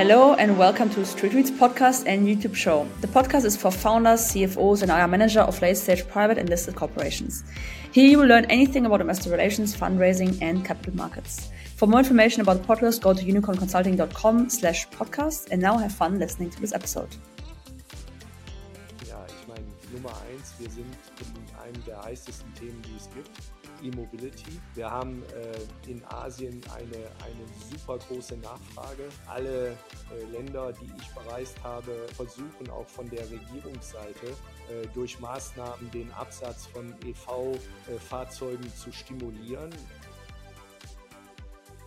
Hello and welcome to Street Reads podcast and YouTube show. The podcast is for founders, CFOs, and our manager of late stage private and listed corporations. Here you will learn anything about investor relations, fundraising, and capital markets. For more information about the podcast, go to unicornconsulting.com slash podcast and now have fun listening to this episode. Ja, ich meine, Nummer eins, wir sind in einem der heißesten Themen, die es gibt. E-Mobility. Wir haben äh, in Asien eine, eine super große Nachfrage. Alle äh, Länder, die ich bereist habe, versuchen auch von der Regierungsseite äh, durch Maßnahmen den Absatz von EV-Fahrzeugen äh, zu stimulieren.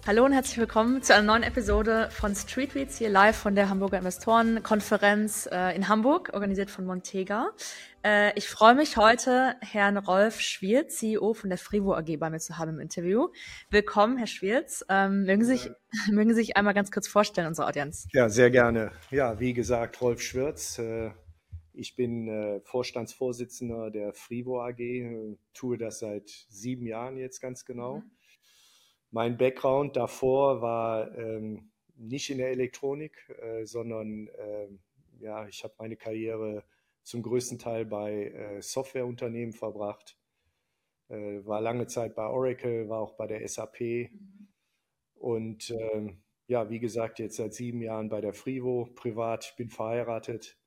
Hallo und herzlich willkommen zu einer neuen Episode von Street Reads hier live von der Hamburger Investorenkonferenz äh, in Hamburg, organisiert von Montega. Äh, ich freue mich heute, Herrn Rolf Schwierz, CEO von der Frivo AG, bei mir zu haben im Interview. Willkommen, Herr Schwierz. Ähm, mögen, Sie sich, mögen Sie sich einmal ganz kurz vorstellen, unsere Audienz? Ja, sehr gerne. Ja, wie gesagt, Rolf Schwirz. Äh, ich bin äh, Vorstandsvorsitzender der Frivo AG, äh, tue das seit sieben Jahren jetzt ganz genau. Mhm mein Background davor war ähm, nicht in der Elektronik, äh, sondern äh, ja, ich habe meine Karriere zum größten Teil bei äh, Softwareunternehmen verbracht, äh, war lange Zeit bei Oracle, war auch bei der SAP mhm. und ähm, ja, wie gesagt, jetzt seit sieben Jahren bei der Frivo, privat, ich bin verheiratet,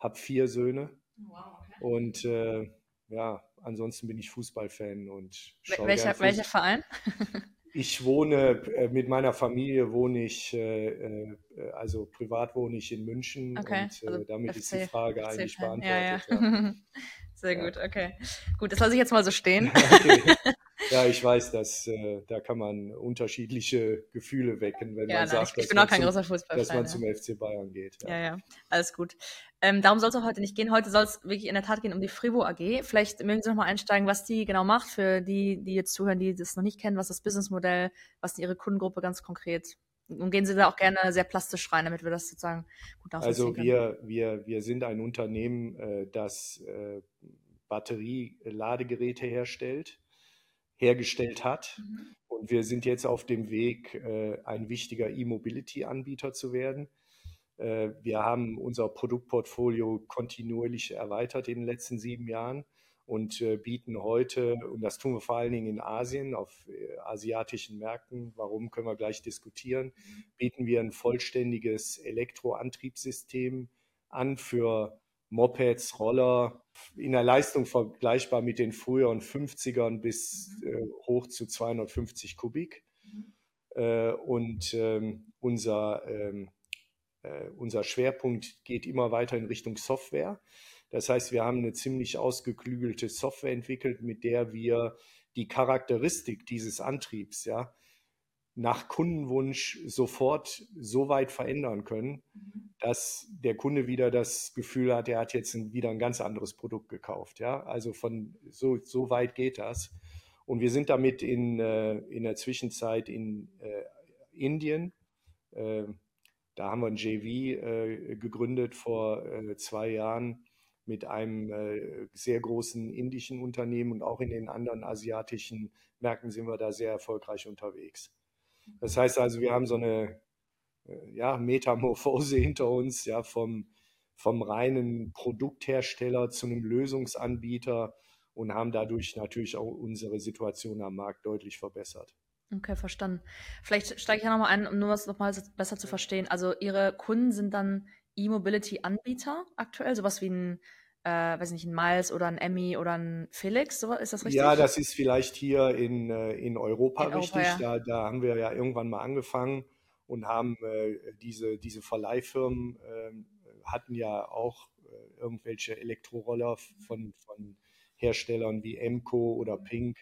habe vier Söhne wow, okay. und äh, ja, ansonsten bin ich Fußballfan und welcher, welcher Verein? Ich wohne äh, mit meiner Familie, wohne ich, äh, äh, also privat wohne ich in München okay, und also damit FC, ist die Frage FC eigentlich beantwortet. Ja, ja. Sehr gut, okay. Gut, das lasse ich jetzt mal so stehen. okay. Ja, ich weiß, dass äh, da kann man unterschiedliche Gefühle wecken, wenn ja, man nein, sagt, auch kein großer Fußballfan, dass man zum FC Bayern geht. Ja, ja, ja. alles gut. Ähm, darum soll es auch heute nicht gehen. Heute soll es wirklich in der Tat gehen um die Frivo AG. Vielleicht mögen Sie noch mal einsteigen, was die genau macht für die, die jetzt zuhören, die das noch nicht kennen, was das Businessmodell, was Ihre Kundengruppe ganz konkret und gehen Sie da auch gerne sehr plastisch rein, damit wir das sozusagen gut nachvollziehen Also wir, wir, wir sind ein Unternehmen, äh, das äh, Batterieladegeräte herstellt hergestellt hat. Mhm. Und wir sind jetzt auf dem Weg, äh, ein wichtiger E-Mobility-Anbieter zu werden. Äh, wir haben unser Produktportfolio kontinuierlich erweitert in den letzten sieben Jahren und äh, bieten heute, und das tun wir vor allen Dingen in Asien, auf asiatischen Märkten, warum können wir gleich diskutieren, mhm. bieten wir ein vollständiges Elektroantriebssystem an für Mopeds, Roller, in der Leistung vergleichbar mit den früheren 50ern bis mhm. äh, hoch zu 250 Kubik. Mhm. Äh, und ähm, unser, ähm, äh, unser Schwerpunkt geht immer weiter in Richtung Software. Das heißt, wir haben eine ziemlich ausgeklügelte Software entwickelt, mit der wir die Charakteristik dieses Antriebs, ja, nach Kundenwunsch sofort so weit verändern können, mhm. dass der Kunde wieder das Gefühl hat, er hat jetzt ein, wieder ein ganz anderes Produkt gekauft. Ja, also von so, so weit geht das. Und wir sind damit in, äh, in der Zwischenzeit in äh, Indien. Äh, da haben wir ein JV äh, gegründet vor zwei Jahren mit einem sehr großen indischen Unternehmen und auch in den anderen asiatischen Märkten sind wir da sehr erfolgreich unterwegs. Das heißt also, wir haben so eine äh, ja, Metamorphose hinter uns, ja, vom, vom reinen Produkthersteller zu einem Lösungsanbieter und haben dadurch natürlich auch unsere Situation am Markt deutlich verbessert. Okay, verstanden. Vielleicht steige ich ja nochmal ein, um nur was nochmal besser zu verstehen. Also Ihre Kunden sind dann E-Mobility-Anbieter aktuell, sowas wie ein äh, weiß nicht, ein Miles oder ein Emmy oder ein Felix, so, ist das richtig? Ja, das ist vielleicht hier in, äh, in Europa in richtig. Europa, ja. da, da haben wir ja irgendwann mal angefangen und haben äh, diese, diese Verleihfirmen äh, hatten ja auch äh, irgendwelche Elektroroller von, von Herstellern wie Emco oder Pink.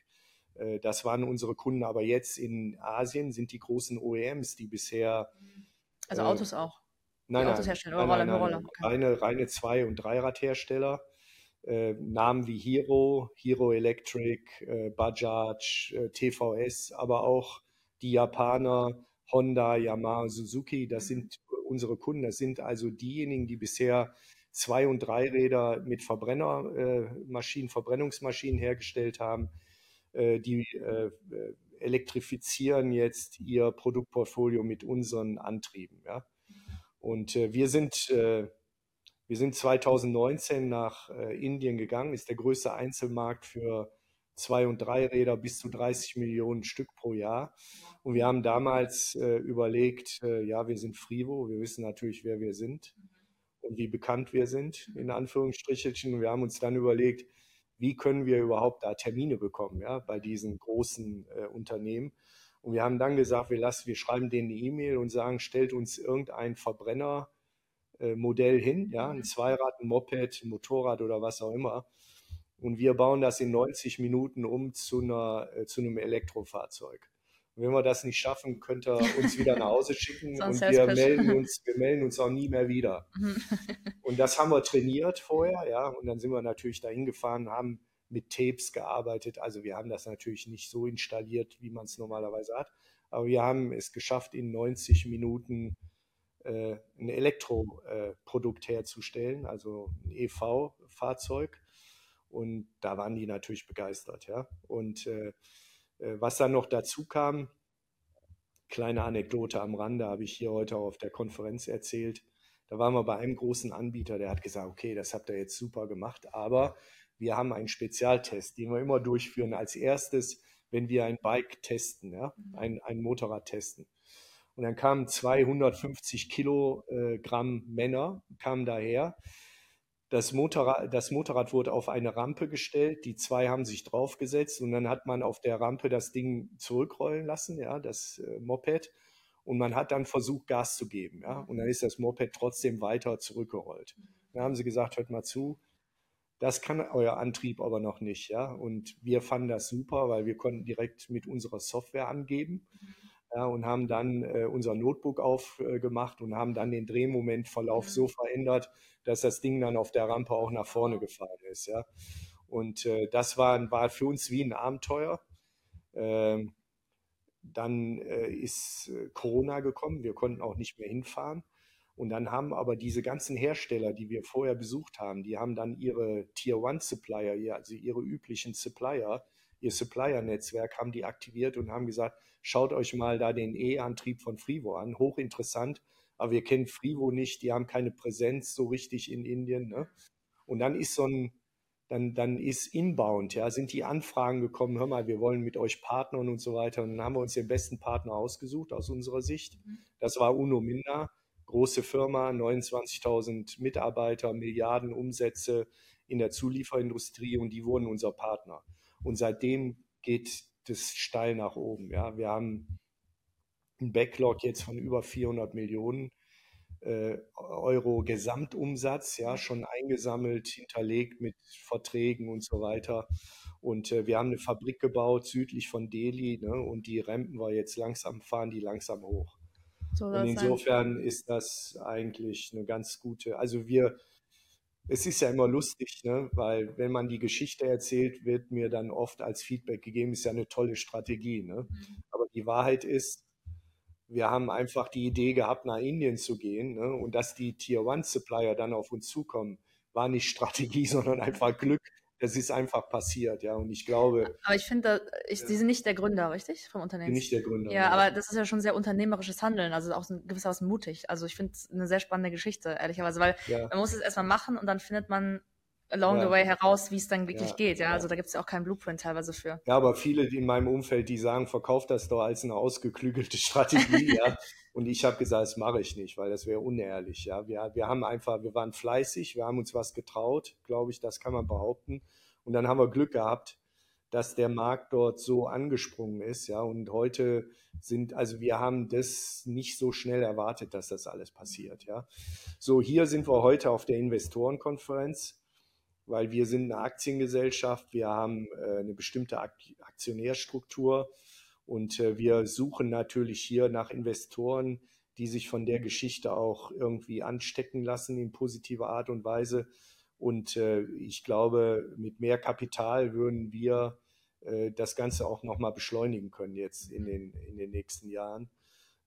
Äh, das waren unsere Kunden, aber jetzt in Asien sind die großen OEMs, die bisher. Also Autos auch. Nein, nein, nein, Roller, nein, Okay. Reine, reine Zwei- und Dreiradhersteller. Äh, Namen wie Hero, Hero Electric, äh, Bajaj, äh, TVS, aber auch die Japaner, Honda, Yamaha, Suzuki, das mhm. sind unsere Kunden. Das sind also diejenigen, die bisher Zwei- und Dreiräder mit Verbrennermaschinen, äh, Verbrennungsmaschinen hergestellt haben. Äh, die äh, elektrifizieren jetzt ihr Produktportfolio mit unseren Antrieben. Ja? Und äh, wir sind äh, wir sind 2019 nach äh, Indien gegangen, ist der größte Einzelmarkt für Zwei- und Dreiräder bis zu 30 Millionen Stück pro Jahr. Und wir haben damals äh, überlegt, äh, ja, wir sind Frivo, wir wissen natürlich, wer wir sind und wie bekannt wir sind, in Anführungsstrichen. Und wir haben uns dann überlegt, wie können wir überhaupt da Termine bekommen, ja, bei diesen großen äh, Unternehmen. Und wir haben dann gesagt, wir lassen, wir schreiben denen eine E-Mail und sagen, stellt uns irgendein Verbrenner äh, Modell hin, ja, ein mhm. Zweirad, ein Moped, ein Motorrad oder was auch immer. Und wir bauen das in 90 Minuten um zu, einer, äh, zu einem Elektrofahrzeug. Und wenn wir das nicht schaffen, könnt ihr uns wieder nach Hause schicken und wir melden, uns, wir melden uns auch nie mehr wieder. Mhm. und das haben wir trainiert vorher, ja, und dann sind wir natürlich dahin gefahren, haben mit Tapes gearbeitet. Also wir haben das natürlich nicht so installiert, wie man es normalerweise hat, aber wir haben es geschafft, in 90 Minuten äh, ein Elektroprodukt äh, herzustellen, also ein EV-Fahrzeug. Und da waren die natürlich begeistert, ja. Und äh, äh, was dann noch dazu kam, kleine Anekdote am Rande, habe ich hier heute auch auf der Konferenz erzählt. Da waren wir bei einem großen Anbieter, der hat gesagt, okay, das habt ihr jetzt super gemacht, aber wir haben einen Spezialtest, den wir immer durchführen als erstes, wenn wir ein Bike testen, ja, mhm. ein, ein Motorrad testen. Und dann kamen 250 Kilogramm Männer, kamen daher. Das Motorrad, das Motorrad wurde auf eine Rampe gestellt, die zwei haben sich draufgesetzt und dann hat man auf der Rampe das Ding zurückrollen lassen, ja, das äh, Moped. Und man hat dann versucht, Gas zu geben, ja. Und dann ist das Moped trotzdem weiter zurückgerollt. Dann haben sie gesagt, hört mal zu, das kann euer Antrieb aber noch nicht, ja. Und wir fanden das super, weil wir konnten direkt mit unserer Software angeben. Mhm ja, und haben dann äh, unser Notebook aufgemacht äh, und haben dann den Drehmomentverlauf mhm. so verändert, dass das Ding dann auf der Rampe auch nach vorne gefahren ist. Ja. Und äh, das war, war für uns wie ein Abenteuer. Ähm, dann äh, ist äh, Corona gekommen, wir konnten auch nicht mehr hinfahren. Und dann haben aber diese ganzen Hersteller, die wir vorher besucht haben, die haben dann ihre Tier One Supplier, also ihre üblichen Supplier, ihr Supplier-Netzwerk, haben die aktiviert und haben gesagt, schaut euch mal da den E-Antrieb von Frivo an, hochinteressant, aber wir kennen Frivo nicht, die haben keine Präsenz so richtig in Indien. Ne? Und dann ist so ein, dann, dann ist inbound, ja, sind die Anfragen gekommen, hör mal, wir wollen mit euch partnern und so weiter. Und dann haben wir uns den besten Partner ausgesucht aus unserer Sicht. Mhm. Das war Uno Minda, große Firma, 29.000 Mitarbeiter, Milliarden Umsätze in der Zulieferindustrie und die wurden unser Partner. Und seitdem geht das steil nach oben. Ja, wir haben einen Backlog jetzt von über 400 Millionen äh, Euro Gesamtumsatz, ja, schon eingesammelt, hinterlegt mit Verträgen und so weiter. Und äh, wir haben eine Fabrik gebaut südlich von Delhi ne, und die rampen wir jetzt langsam, fahren die langsam hoch. So und insofern sein. ist das eigentlich eine ganz gute, also wir, es ist ja immer lustig, ne? weil wenn man die Geschichte erzählt, wird mir dann oft als Feedback gegeben, ist ja eine tolle Strategie. Ne? Mhm. Aber die Wahrheit ist, wir haben einfach die Idee gehabt, nach Indien zu gehen ne? und dass die Tier One Supplier dann auf uns zukommen, war nicht Strategie, sondern einfach Glück, das ist einfach passiert, ja. Und ich glaube. Aber ich finde, ich, Sie sind nicht der Gründer, richtig? Vom Unternehmen? Nicht der Gründer. Ja, ja, aber das ist ja schon sehr unternehmerisches Handeln, also auch gewissermaßen mutig. Also ich finde es eine sehr spannende Geschichte, ehrlicherweise, weil ja. man muss es erstmal machen und dann findet man along ja. the way heraus, wie es dann wirklich geht. Ja, also da gibt es ja auch keinen Blueprint teilweise für. Ja, aber viele in meinem Umfeld, die sagen, verkauft das doch als eine ausgeklügelte Strategie. ja. Und ich habe gesagt, das mache ich nicht, weil das wäre unehrlich. Ja, wir, wir haben einfach, wir waren fleißig, wir haben uns was getraut, glaube ich, das kann man behaupten. Und dann haben wir Glück gehabt, dass der Markt dort so angesprungen ist, ja. Und heute sind, also wir haben das nicht so schnell erwartet, dass das alles passiert, ja. So, hier sind wir heute auf der Investorenkonferenz, weil wir sind eine Aktiengesellschaft, wir haben äh, eine bestimmte Aktionärstruktur und äh, wir suchen natürlich hier nach Investoren, die sich von der Geschichte auch irgendwie anstecken lassen in positiver Art und Weise und äh, ich glaube, mit mehr Kapital würden wir äh, das Ganze auch nochmal beschleunigen können jetzt in den, in den nächsten Jahren.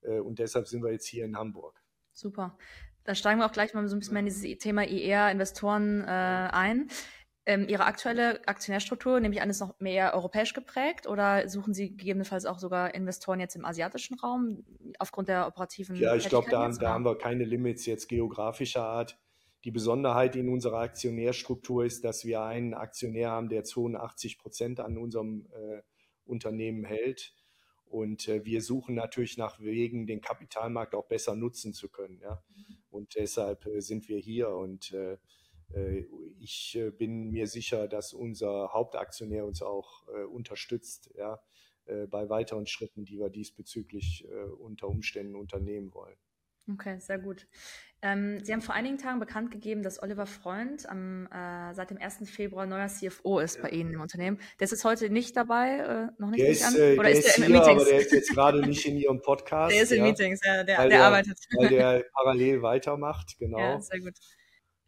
Und deshalb sind wir jetzt hier in Hamburg. Super. Dann steigen wir auch gleich mal so ein bisschen mehr in dieses Thema IR, Investoren äh, ein. Ähm, Ihre aktuelle Aktionärstruktur, nehme ich an, ist noch mehr europäisch geprägt oder suchen Sie gegebenenfalls auch sogar Investoren jetzt im asiatischen Raum aufgrund der operativen Ja, ich glaube, da, da haben wir keine Limits jetzt geografischer Art. Die Besonderheit in unserer Aktionärstruktur ist, dass wir einen Aktionär haben, der 82 Prozent an unserem äh, Unternehmen hält. Und äh, wir suchen natürlich nach Wegen, den Kapitalmarkt auch besser nutzen zu können. Ja? Und deshalb äh, sind wir hier. Und äh, ich äh, bin mir sicher, dass unser Hauptaktionär uns auch äh, unterstützt, ja, bei weiteren Schritten, die wir diesbezüglich unter Umständen unternehmen wollen. Okay, sehr gut. Ähm, Sie haben vor einigen Tagen bekannt gegeben, dass Oliver Freund am, äh, seit dem 1. Februar neuer CFO ist bei Ihnen im Unternehmen. Der ist jetzt heute nicht dabei, äh, noch nicht der ist, an? Oder der ist, ist der hier, aber der ist jetzt gerade nicht in Ihrem Podcast. Der ist in ja, Meetings, ja, der, der, der, arbeitet. Weil der parallel weitermacht, genau. Ja, sehr gut.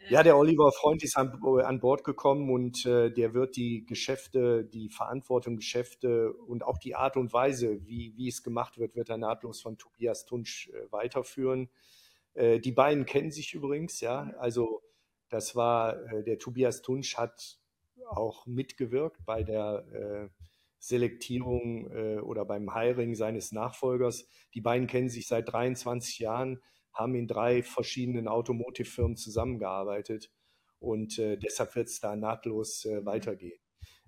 Ja, der Oliver Freund ist an, an Bord gekommen und äh, der wird die Geschäfte, die Verantwortung Geschäfte und auch die Art und Weise, wie, wie es gemacht wird, wird er nahtlos von Tobias Tunsch äh, weiterführen. Äh, die beiden kennen sich übrigens, ja. Also das war, äh, der Tobias Tunsch hat auch mitgewirkt bei der äh, Selektierung äh, oder beim Hiring seines Nachfolgers. Die beiden kennen sich seit 23 Jahren haben in drei verschiedenen Automotive-Firmen zusammengearbeitet und äh, deshalb wird es da nahtlos äh, weitergehen.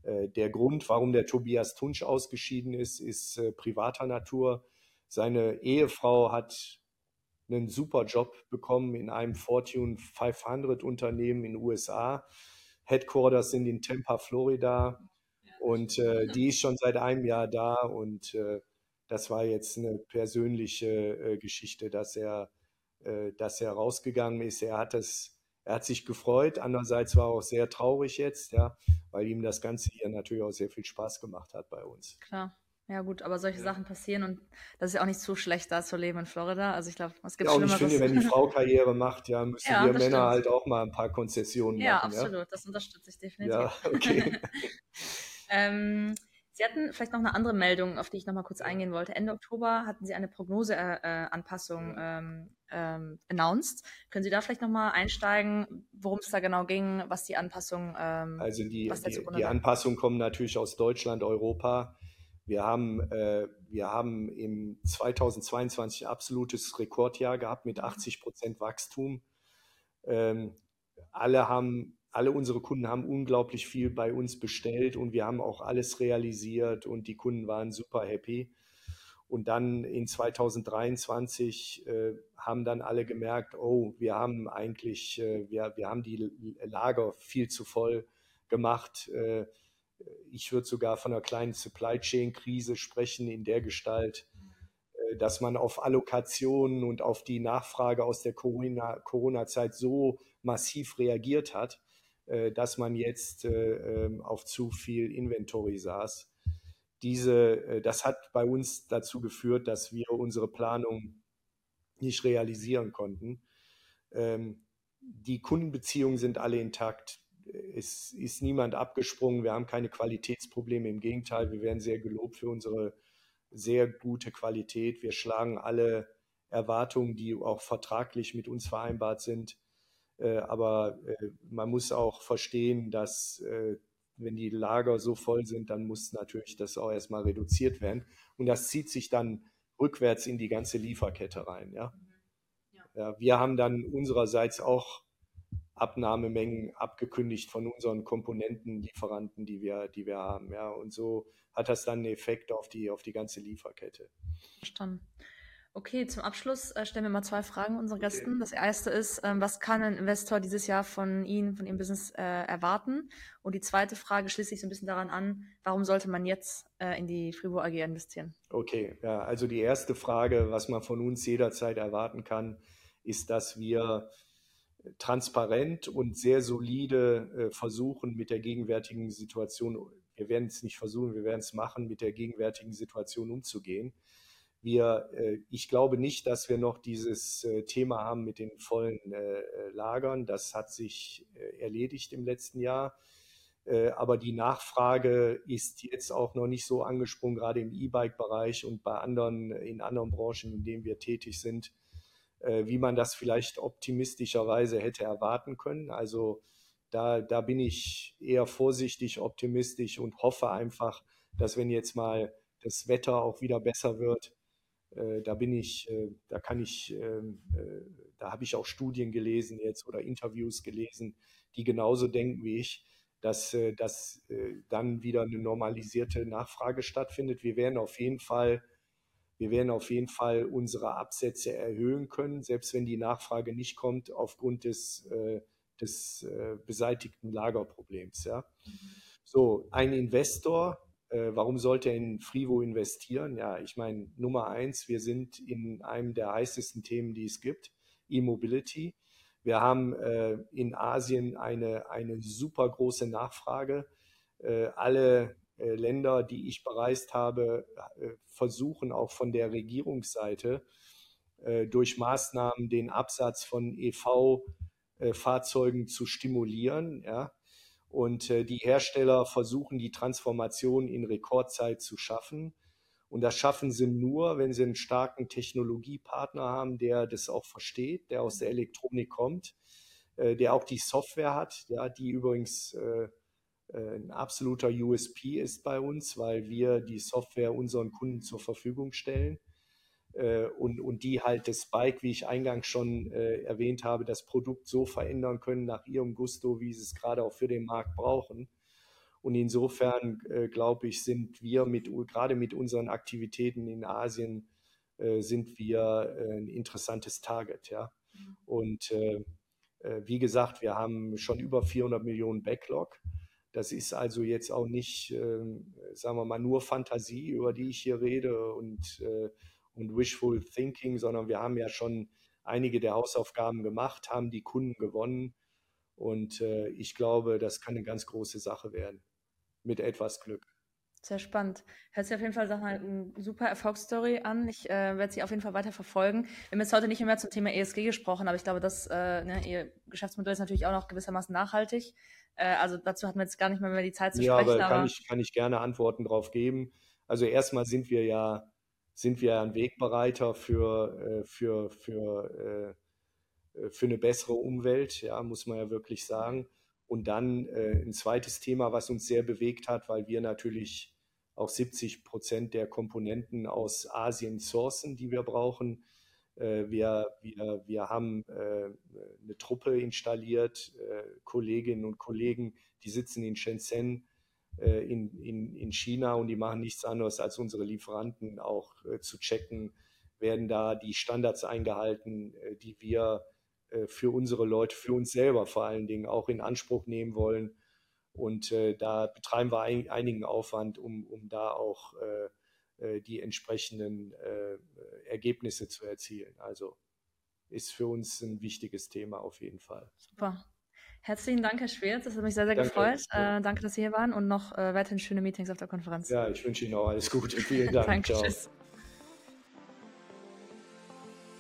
Äh, der Grund, warum der Tobias Tunsch ausgeschieden ist, ist äh, privater Natur. Seine Ehefrau hat einen super Job bekommen in einem Fortune 500 Unternehmen in den USA. Headquarters sind in Tampa, Florida. Und äh, die ist schon seit einem Jahr da und äh, das war jetzt eine persönliche Geschichte, dass er äh, dass er rausgegangen ist. Er hat es, er hat sich gefreut. Andererseits war er auch sehr traurig jetzt, ja, weil ihm das Ganze hier natürlich auch sehr viel Spaß gemacht hat bei uns. Klar. Ja gut, aber solche ja. Sachen passieren und das ist ja auch nicht so schlecht, da zu leben in Florida. Also ich glaube, es gibt ja, und ich finde, wenn die Frau Karriere macht, ja, müssen ja, wir Männer stimmt. halt auch mal ein paar Konzessionen ja, machen. Absolut. Ja, absolut. Das unterstütze ich definitiv. Ja, okay. ähm, Sie hatten vielleicht noch eine andere Meldung, auf die ich noch mal kurz eingehen wollte. Ende Oktober hatten Sie eine Prognoseanpassung äh, ähm, ähm, announced. Können Sie da vielleicht noch mal einsteigen, worum es da genau ging, was die Anpassung ähm, Also die, die, die Anpassungen kommen natürlich aus Deutschland, Europa. Wir haben, äh, wir haben im 2022 absolutes Rekordjahr gehabt mit 80 mhm. Prozent Wachstum. Ähm, alle haben alle unsere Kunden haben unglaublich viel bei uns bestellt und wir haben auch alles realisiert und die Kunden waren super happy. Und dann in 2023 äh, haben dann alle gemerkt, oh, wir haben eigentlich, äh, wir, wir haben die Lager viel zu voll gemacht. Äh, ich würde sogar von einer kleinen Supply Chain Krise sprechen in der Gestalt, äh, dass man auf Allokationen und auf die Nachfrage aus der Corona-Zeit Corona so massiv reagiert hat, äh, dass man jetzt äh, ähm, auf zu viel Inventory saß. Diese, äh, das hat bei uns dazu geführt, dass wir unsere Planung nicht realisieren konnten. Ähm, die Kundenbeziehungen sind alle intakt. Es ist niemand abgesprungen. Wir haben keine Qualitätsprobleme. Im Gegenteil, wir werden sehr gelobt für unsere sehr gute Qualität. Wir schlagen alle Erwartungen, die auch vertraglich mit uns vereinbart sind, äh, aber äh, man muss auch verstehen, dass wenn die Lager so voll sind, dann muss natürlich das auch erstmal reduziert werden. Und das zieht sich dann rückwärts in die ganze Lieferkette rein. Ja? Mhm. ja. wir haben dann unsererseits auch Abnahmemengen abgekündigt von unseren Komponentenlieferanten, die wir, die wir haben. Ja? Und so hat das dann einen Effekt auf die, auf die ganze Lieferkette. Verstanden. Okay, zum Abschluss äh, stellen wir mal zwei Fragen unseren Gästen. Das erste ist, ähm, was kann ein Investor dieses Jahr von Ihnen, von Ihrem Business äh, erwarten? Und die zweite Frage schließt sich so ein bisschen daran an, warum sollte man jetzt äh, in die Fribourg AG investieren? Okay, ja, also die erste Frage, was man von uns jederzeit erwarten kann, ist, dass wir transparent und sehr solide äh, versuchen, mit der gegenwärtigen Situation, wir werden es nicht versuchen, wir werden es machen, mit der gegenwärtigen Situation umzugehen. Wir, äh, ich glaube nicht, dass wir noch dieses äh, Thema haben mit den vollen äh, Lagern. Das hat sich erledigt im letzten Jahr. Aber die Nachfrage ist jetzt auch noch nicht so angesprungen, gerade im E-Bike-Bereich und bei anderen, in anderen Branchen, in denen wir tätig sind, wie man das vielleicht optimistischerweise hätte erwarten können. Also da, da bin ich eher vorsichtig optimistisch und hoffe einfach, dass wenn jetzt mal das Wetter auch wieder besser wird, äh, da bin ich, äh, da kann ich, ähm, äh, da habe ich auch Studien gelesen jetzt oder Interviews gelesen, die genauso denken wie ich, dass, äh, dass äh, dann wieder eine normalisierte Nachfrage stattfindet. Wir werden auf jeden Fall wir werden auf jeden Fall unsere Absätze erhöhen können, selbst wenn die Nachfrage nicht kommt aufgrund des, äh, des äh, beseitigten Lagerproblems. Ja. So, ein Investor, äh, warum sollte er in Frivo investieren? Ja, ich meine, Nummer eins, wir sind in einem der heißesten Themen, die es gibt, E-Mobility. Wir haben äh, in Asien eine, eine super große Nachfrage. Äh, alle äh, Länder, die ich bereist habe, äh, versuchen auch von der Regierungsseite äh, durch Maßnahmen den Absatz von EV-Fahrzeugen zu stimulieren. Ja? Und die Hersteller versuchen die Transformation in Rekordzeit zu schaffen. Und das schaffen sie nur, wenn sie einen starken Technologiepartner haben, der das auch versteht, der aus der Elektronik kommt, der auch die Software hat, ja, die übrigens äh, ein absoluter USP ist bei uns, weil wir die Software unseren Kunden zur Verfügung stellen äh, und, und die halt das Bike, wie ich eingangs schon äh, erwähnt habe, das Produkt so verändern können nach ihrem Gusto, wie sie es gerade auch für den Markt brauchen. Und insofern glaube ich, sind wir mit, gerade mit unseren Aktivitäten in Asien, sind wir ein interessantes Target. Ja? Mhm. Und wie gesagt, wir haben schon über 400 Millionen Backlog. Das ist also jetzt auch nicht, äh, sagen wir mal, nur Fantasie, über die ich hier rede und, äh, und Wishful Thinking, sondern wir haben ja schon einige der Hausaufgaben gemacht, haben die Kunden gewonnen. Und äh, ich glaube, das kann eine ganz große Sache werden, mit etwas Glück. Sehr spannend. Hört sich auf jeden Fall eine super Erfolgsstory an. Ich äh, werde sie auf jeden Fall weiter verfolgen. Wir haben jetzt heute nicht mehr zum Thema ESG gesprochen, aber ich glaube, dass äh, ne, Ihr Geschäftsmodell ist natürlich auch noch gewissermaßen nachhaltig. Äh, also dazu hatten wir jetzt gar nicht mehr, mehr die Zeit zu ja, sprechen. Aber, aber kann, ich, kann ich gerne Antworten drauf geben. Also erstmal sind wir ja, sind wir ein Wegbereiter für, äh, für, für, äh, für eine bessere Umwelt, ja, muss man ja wirklich sagen. Und dann äh, ein zweites Thema, was uns sehr bewegt hat, weil wir natürlich auch 70 Prozent der Komponenten aus Asien sourcen, die wir brauchen. Äh, wir, wir, wir haben äh, eine Truppe installiert, äh, Kolleginnen und Kollegen, die sitzen in Shenzhen in, in, in China und die machen nichts anderes, als unsere Lieferanten auch zu checken, werden da die Standards eingehalten, die wir für unsere Leute, für uns selber vor allen Dingen auch in Anspruch nehmen wollen. Und da betreiben wir einigen Aufwand, um, um da auch äh, die entsprechenden äh, Ergebnisse zu erzielen. Also ist für uns ein wichtiges Thema auf jeden Fall. Super. Herzlichen Dank, Herr Schwerz. Das hat mich sehr, sehr danke. gefreut. Äh, danke, dass Sie hier waren und noch äh, weiterhin schöne Meetings auf der Konferenz. Ja, ich wünsche Ihnen auch alles Gute. Vielen Dank. danke, Ciao. Tschüss.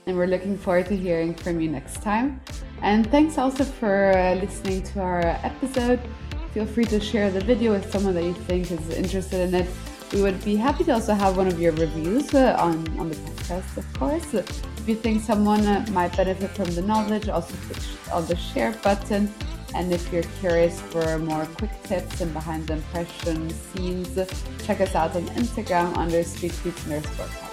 And we're looking forward to hearing from you next time. And thanks also for uh, listening to our episode. Feel free to share the video with someone that you think is interested in it. We would be happy to also have one of your reviews uh, on, on the podcast, of course. If you think someone uh, might benefit from the knowledge, also click on the share button. And if you're curious for more quick tips and behind the impression scenes, check us out on Instagram under Street Tweets Nurse.